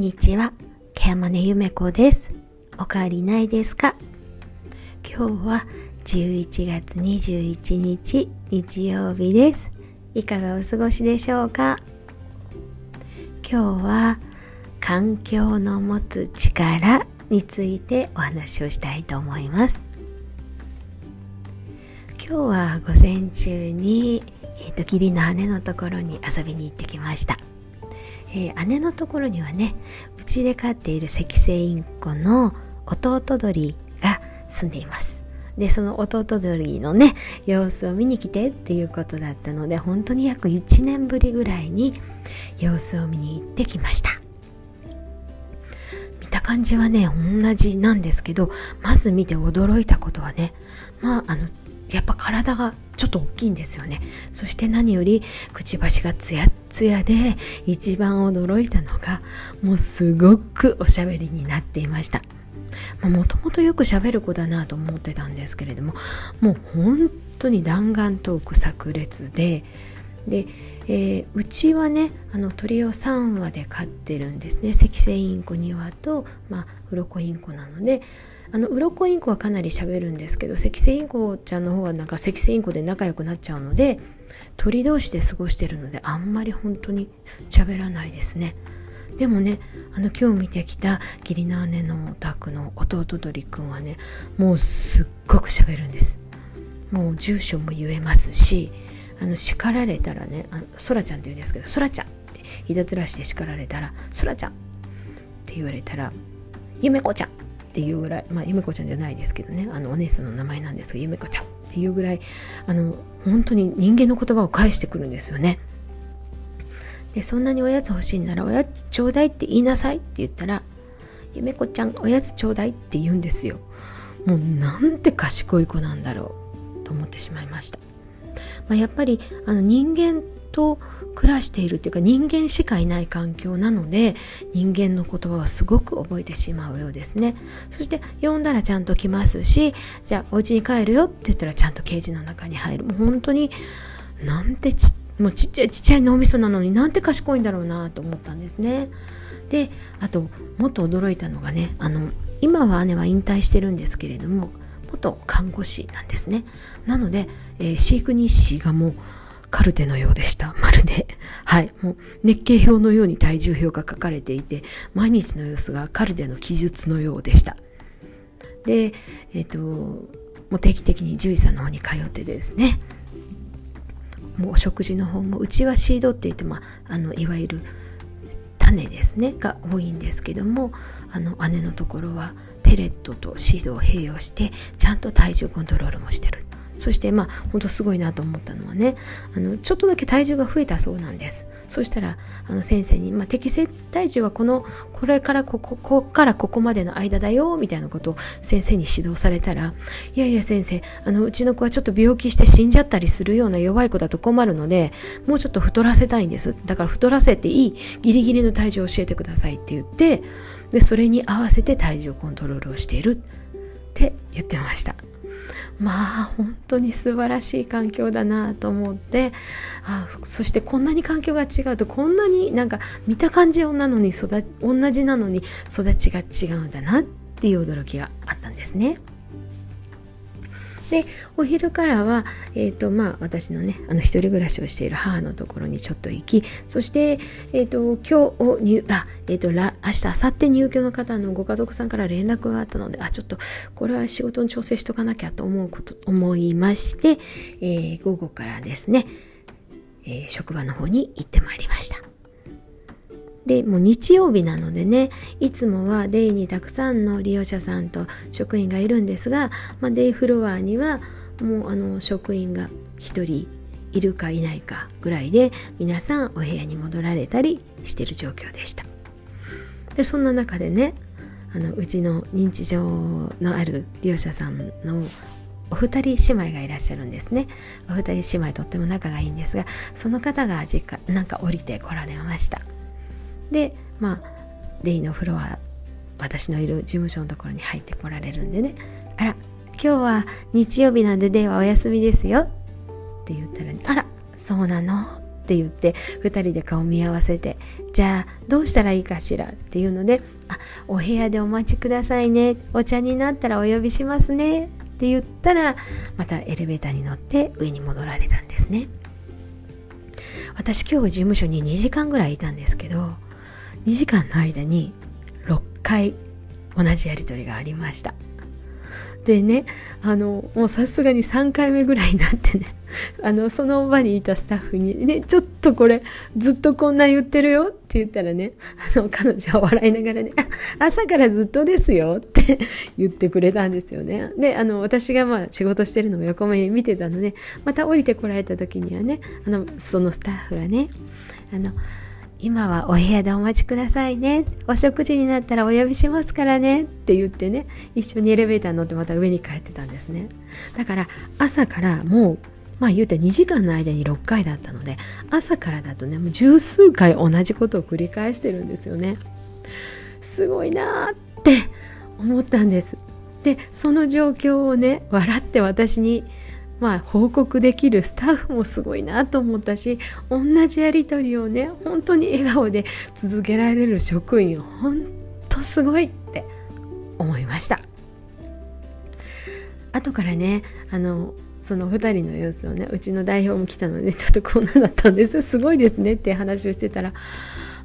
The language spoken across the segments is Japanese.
んにちは、ケヤマネゆめこです。おかわりないですか？今日は11月21日日曜日です。いかがお過ごしでしょうか？今日は環境の持つ力についてお話をしたいと思います。今日は午前中に、えー、と義理の姉のところに遊びに行ってきました。えー、姉のところにはねうちで飼っている赤星インコの弟鳥が住んでいます。でその弟鳥のね様子を見に来てっていうことだったので本当に約1年ぶりぐらいに様子を見に行ってきました。見た感じはね同じなんですけどまず見て驚いたことはねまああのやっぱ体がちょっと大きいんですよね。そして何よりくちばしがツヤッツヤで一番驚いたのがもうすごくおしゃべりになっていました。もともとよくしゃべる子だなと思ってたんですけれどももう本当に弾丸トーク炸裂でで、えー、うちはねあの鳥を3羽で飼ってるんですね。赤星インコ2羽と、まあ、鱗インコなのであの鱗インコはかなり喋るんですけど赤星イインコちゃんの方はなんか赤星インコで仲良くなっちゃうので鳥同士で過ごしてるのであんまり本当に喋らないですね。でもねあの今日見てきた義理の姉のお宅の弟鳥くんはねもうすっごく喋るんです。もう住所も言えますしあの叱られたらねあのそらちゃんって言うんですけどそらちゃんっていたずらして叱られたらそらちゃんって言われたらゆめこちゃんっていうぐらいまあゆめこちゃんじゃないですけどね。あのお姉さんの名前なんですがゆめこちゃんっていうぐらいあの本当に人間の言葉を返してくるんですよね。でそんなにおやつ欲しいならおやつちょうだいって言いなさいって言ったらゆめこちゃんおやつちょうだいって言うんですよ。もうなんて賢い子なんだろうと思ってしまいました、まあ、やっぱりあの人間と暮らしているっていうか人間しかいない環境なので人間の言葉はすごく覚えてしまうようですね。そして呼んだらちゃんと来ますしじゃあお家に帰るよって言ったらちゃんとケージの中に入る。もう本当になんてちもうちっちゃいちっちゃい脳みそなのになんて賢いんだろうなと思ったんですね。であともっと驚いたのがねあの今は姉は引退してるんですけれども元看護師なんですね。なので、えー、飼育日誌がもうカルテのようでした。まるで。はい。もう熱計表のように体重表が書かれていて毎日の様子がカルテの記述のようでした。でえっ、ー、ともう定期的に獣医さんの方に通ってですね。もうお食事の方もうちはシードって言って、まあ、あのいわゆる種ですねが多いんですけどもあの姉のところはペレットとシードを併用してちゃんと体重コントロールもしてる。そしてまあ本当すごいなと思ったのはねあのちょっとだけ体重が増えたそうなんです。そしたらあの先生に、まあ、適正体重はこのこれからこここからここまでの間だよみたいなことを先生に指導されたらいやいや先生あのうちの子はちょっと病気して死んじゃったりするような弱い子だと困るのでもうちょっと太らせたいんです。だから太らせていいギリギリの体重を教えてくださいって言ってでそれに合わせて体重コントロールをしているって言ってました。まあ本当に素晴らしい環境だなと思ってあそしてこんなに環境が違うとこんなになんか見た感じなのに育同じなのに育ちが違うんだなっていう驚きがあったんですね。でお昼からは、えーとまあ、私のねあの一人暮らしをしている母のところにちょっと行きそして、えーと、今日入あ、えーと、明日明後日入居の方のご家族さんから連絡があったのであちょっとこれは仕事に調整しとかなきゃと思うこと思いまして、えー、午後からですね、えー、職場の方に行ってまいりました。でもう日曜日なのでねいつもはデイにたくさんの利用者さんと職員がいるんですが、まあ、デイフロアにはもうあの職員が1人いるかいないかぐらいで皆さんお部屋に戻られたりしてる状況でした。でそんな中でねあのうちの認知症のある利用者さんのお二人姉妹がいらっしゃるんですね。お二人姉妹とっても仲がいいんですがその方が実家なんか降りてこられました。でまあデイのフロア私のいる事務所のところに入ってこられるんでね。あら今日は日曜日なんでデイはお休みですよ。って言ったら、ね、あらそうなの？って言って2人で顔見合わせてじゃあどうしたらいいかしら？っていうのであお部屋でお待ちくださいね。お茶になったらお呼びしますね。って言ったらまたエレベーターに乗って上に戻られたんですね。私今日事務所に2時間ぐらいいたんですけど2時間の間に6回同じやり取りがありましたでねあのもうさすがに3回目ぐらいになってね あのその場にいたスタッフに「ねちょっとこれずっとこんな言ってるよ」って言ったらねあの彼女は笑いながらね「朝からずっとですよ」って 言ってくれたんですよね。であの私がまあ仕事してるのも横目に見てたのでまた降りてこられた時にはねあのそのスタッフがねあの今はお部屋でお待ちくださいね。お食事になったらお呼びしますからね。って言ってね一緒にエレベーターに乗ってまた上に帰ってたんですね。だから朝からもうまあ言うて2時間の間に6回だったので朝からだとねもう十数回同じことを繰り返してるんですよね。すごいなって思ったんです。でその状況をね笑って私にまあ、報告できるスタッフもすごいなと思ったし同じやり取りをね本当に笑顔で続けられる職員本当すごいって思いました。後からねあのその2人の様子をねうちの代表も来たのでちょっとこんなだったんです。すごいですねって話をしてたら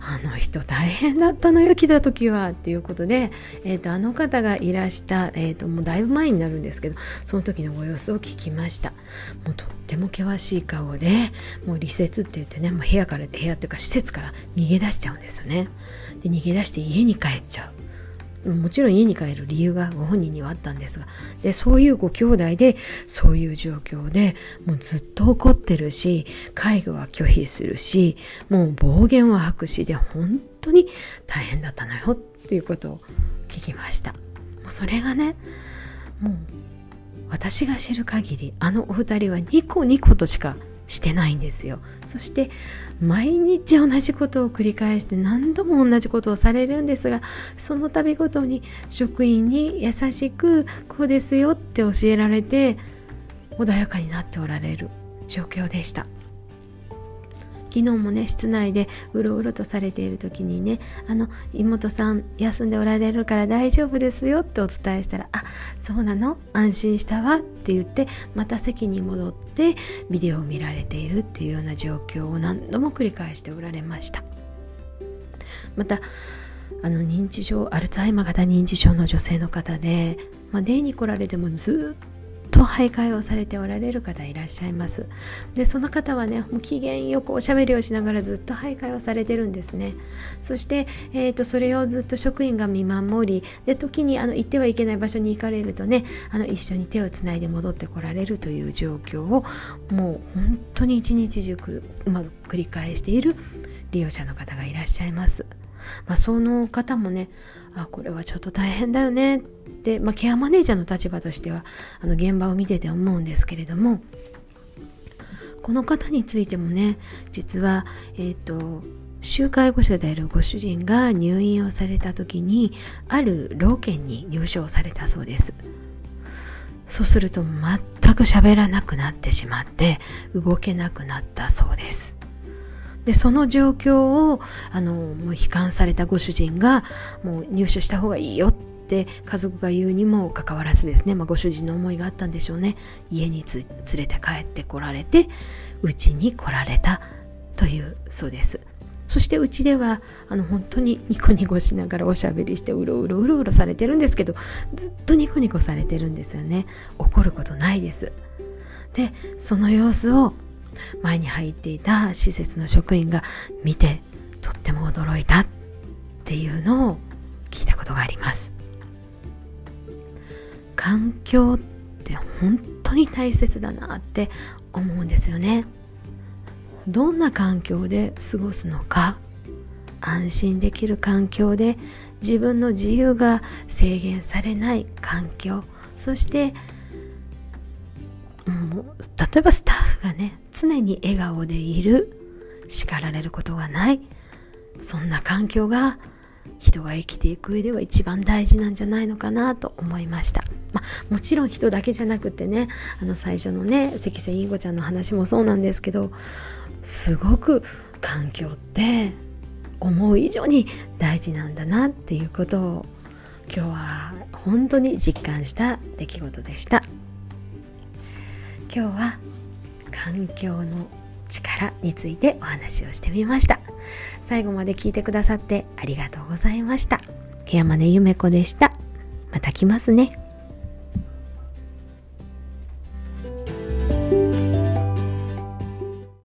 あの人大変だったのよ来た時はっていうことで、えーと、あの方がいらした、えーと、もうだいぶ前になるんですけどその時のご様子を聞きました。もうとっても険しい顔でもう離説って言ってねもう部屋から部屋っていうか施設から逃げ出しちゃうんですよね。で逃げ出して家に帰っちゃう。もちろん家に帰る理由がご本人にはあったんですがでそういうご兄弟でそういう状況でもうずっと怒ってるし介護は拒否するしもう暴言は吐くしで本当に大変だったのよっていうことを聞きました。もうそれがねもう私が知る限りあのお二人はニコニコとしかしてないんですよ。そして毎日同じことを繰り返して何度も同じことをされるんですがその度ごとに職員に優しくこうですよって教えられて穏やかになっておられる状況でした。昨日もね室内でうろうろとされている時にねあの妹さん休んでおられるから大丈夫ですよってお伝えしたらあそうなの？安心したわって言ってまた席に戻ってビデオを見られているっていうような状況を何度も繰り返しておられました。またあの認知症アルツハイマー型認知症の女性の方で、まあ、デイに来られてもずっと徘徊をされておられる方いらっしゃいますでその方はねもう機嫌よくおしゃべりをしながらずっと徘徊をされてるんですねそして、えーと、それをずっと職員が見守りで時にあの行ってはいけない場所に行かれるとねあの一緒に手をつないで戻ってこられるという状況をもう本当に一日中く、まあ、繰り返している利用者の方がいらっしゃいます。まあ、その方もねあこれはちょっと大変だよねって、まあ、ケアマネージャーの立場としてはあの現場を見てて思うんですけれどもこの方についてもね実はえっ、ー、と集介護者であるご主人が入院をされた時にある老犬に入所されたそうです。そうすると全く喋らなくなってしまって動けなくなったそうです。でその状況をあのもう悲観されたご主人がもう入所した方がいいよって家族が言うにもかかわらずですね、まあ、ご主人の思いがあったんでしょうね。家に連れて帰ってこられてうちに来られたというそうです。そしてうちではあの本当にニコニコしながらおしゃべりしてうろうろうろうろされてるんですけどずっとニコニコされてるんですよね。怒ることないです。でその様子を前に入っていた施設の職員が見てとっても驚いたっていうのを聞いたことがあります。環境って本当に大切だなって思うんですよね。どんな環境で過ごすのか安心できる環境で自分の自由が制限されない環境そして例えばスタッフがね常に笑顔でいる叱られることがないそんな環境が人が生きていく上では一番大事なんじゃないのかなと思いました、まあ、もちろん人だけじゃなくてねあの最初のね関瀬インゴちゃんの話もそうなんですけどすごく環境って思う以上に大事なんだなっていうことを今日は本当に実感した出来事でした。今日は環境の力についてお話をしてみました。最後まで聞いてくださってありがとうございました。部屋までゆめこでした。また来ますね。